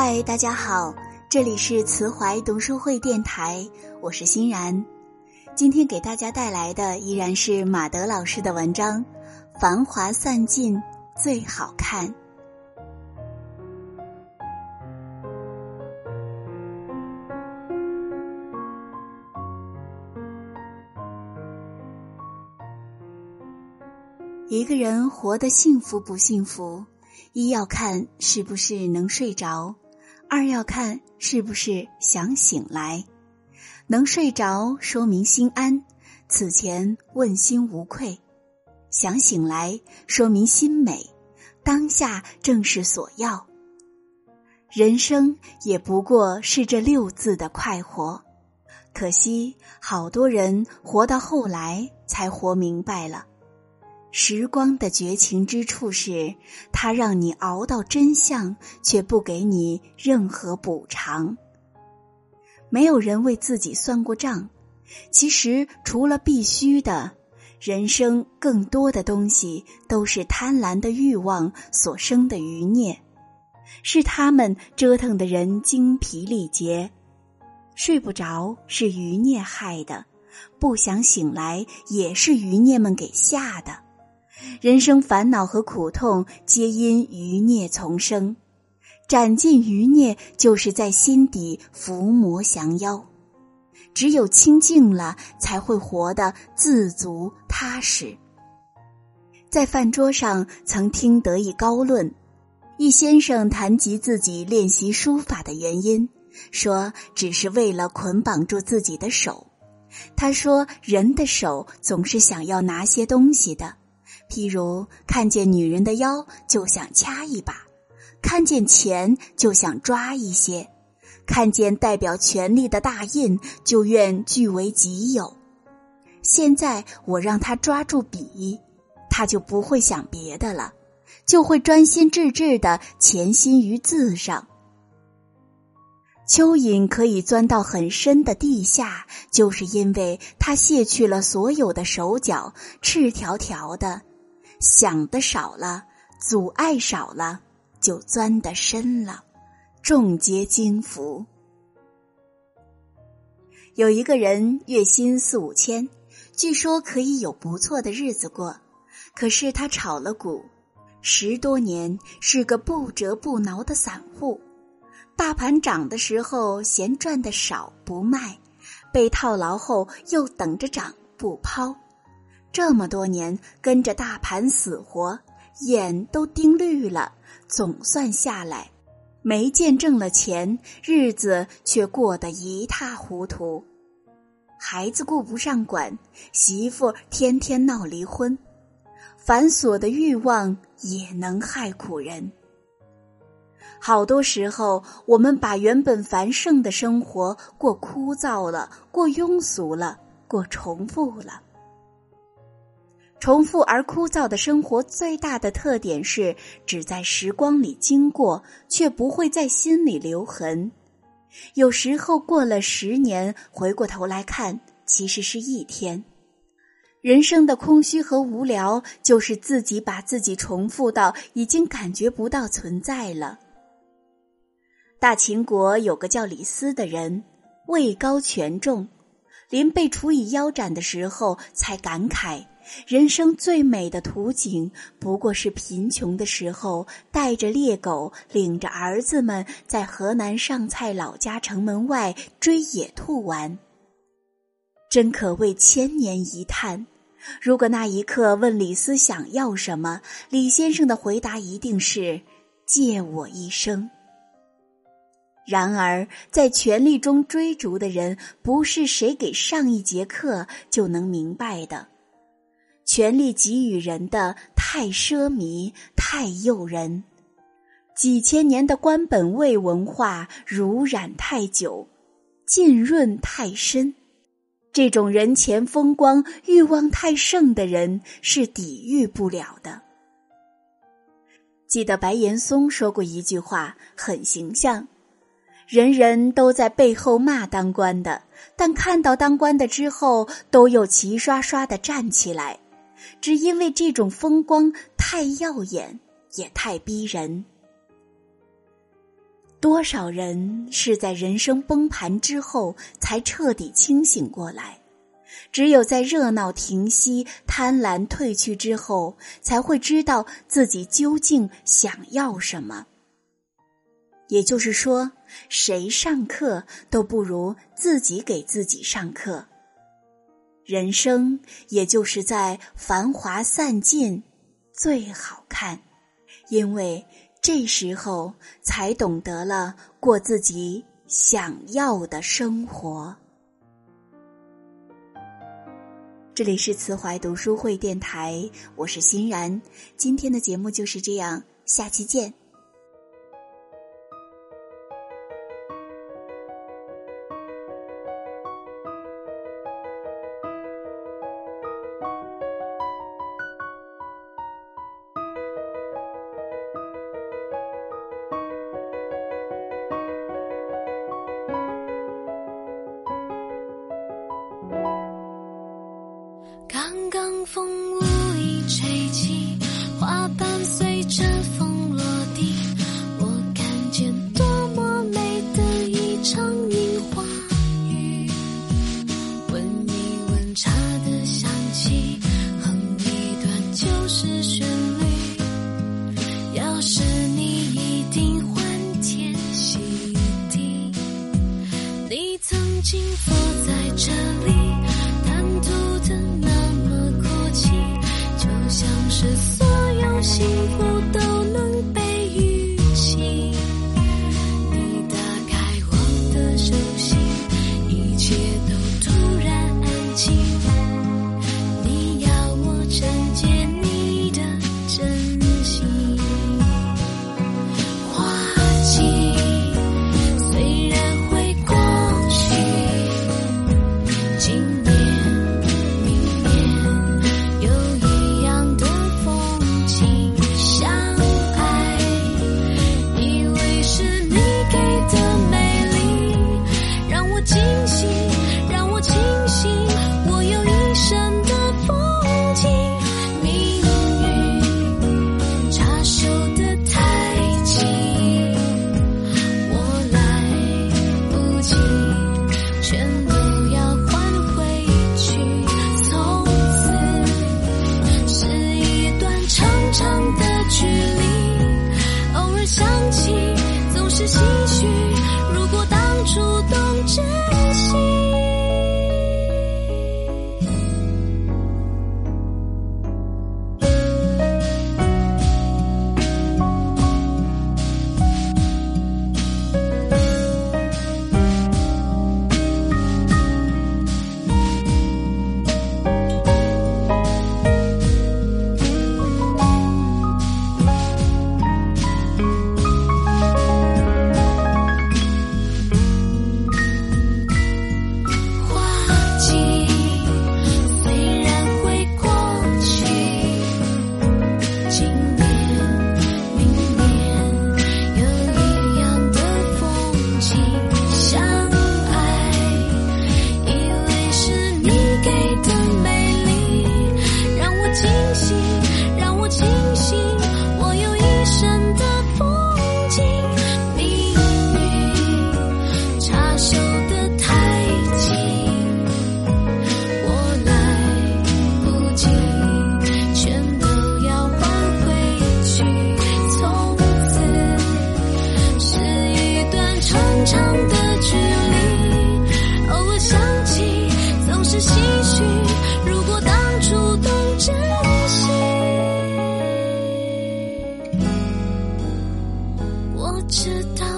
嗨，大家好，这里是慈怀读书会电台，我是欣然。今天给大家带来的依然是马德老师的文章《繁华散尽最好看》。一个人活得幸福不幸福，一要看是不是能睡着，二要看是不是想醒来。能睡着说明心安，此前问心无愧；想醒来说明心美，当下正是所要。人生也不过是这六字的快活，可惜好多人活到后来才活明白了。时光的绝情之处是，它让你熬到真相，却不给你任何补偿。没有人为自己算过账。其实，除了必须的，人生更多的东西都是贪婪的欲望所生的余孽，是他们折腾的人精疲力竭。睡不着是余孽害的，不想醒来也是余孽们给吓的。人生烦恼和苦痛，皆因余孽丛生。斩尽余孽，就是在心底伏魔降妖。只有清净了，才会活得自足踏实。在饭桌上，曾听得一高论，一先生谈及自己练习书法的原因，说只是为了捆绑住自己的手。他说，人的手总是想要拿些东西的。譬如看见女人的腰就想掐一把，看见钱就想抓一些，看见代表权力的大印就愿据为己有。现在我让他抓住笔，他就不会想别的了，就会专心致志的潜心于字上。蚯蚓可以钻到很深的地下，就是因为它卸去了所有的手脚，赤条条的。想的少了，阻碍少了，就钻得深了。众皆惊服。有一个人月薪四五千，据说可以有不错的日子过。可是他炒了股，十多年是个不折不挠的散户。大盘涨的时候嫌赚的少不卖，被套牢后又等着涨不抛。这么多年跟着大盘死活，眼都盯绿了，总算下来，没见挣了钱，日子却过得一塌糊涂。孩子顾不上管，媳妇天天闹离婚，繁琐的欲望也能害苦人。好多时候，我们把原本繁盛的生活过枯燥了，过庸俗了，过重复了。重复而枯燥的生活最大的特点是，只在时光里经过，却不会在心里留痕。有时候过了十年，回过头来看，其实是一天。人生的空虚和无聊，就是自己把自己重复到已经感觉不到存在了。大秦国有个叫李斯的人，位高权重，临被处以腰斩的时候，才感慨。人生最美的图景，不过是贫穷的时候，带着猎狗，领着儿子们在河南上蔡老家城门外追野兔玩。真可谓千年一叹。如果那一刻问李斯想要什么，李先生的回答一定是“借我一生”。然而，在权力中追逐的人，不是谁给上一节课就能明白的。权力给予人的太奢靡、太诱人，几千年的官本位文化濡染太久，浸润太深，这种人前风光、欲望太盛的人是抵御不了的。记得白岩松说过一句话，很形象：人人都在背后骂当官的，但看到当官的之后，都又齐刷刷的站起来。只因为这种风光太耀眼，也太逼人。多少人是在人生崩盘之后才彻底清醒过来？只有在热闹停息、贪婪褪去之后，才会知道自己究竟想要什么。也就是说，谁上课都不如自己给自己上课。人生也就是在繁华散尽最好看，因为这时候才懂得了过自己想要的生活。这里是慈怀读书会电台，我是欣然。今天的节目就是这样，下期见。当风。知道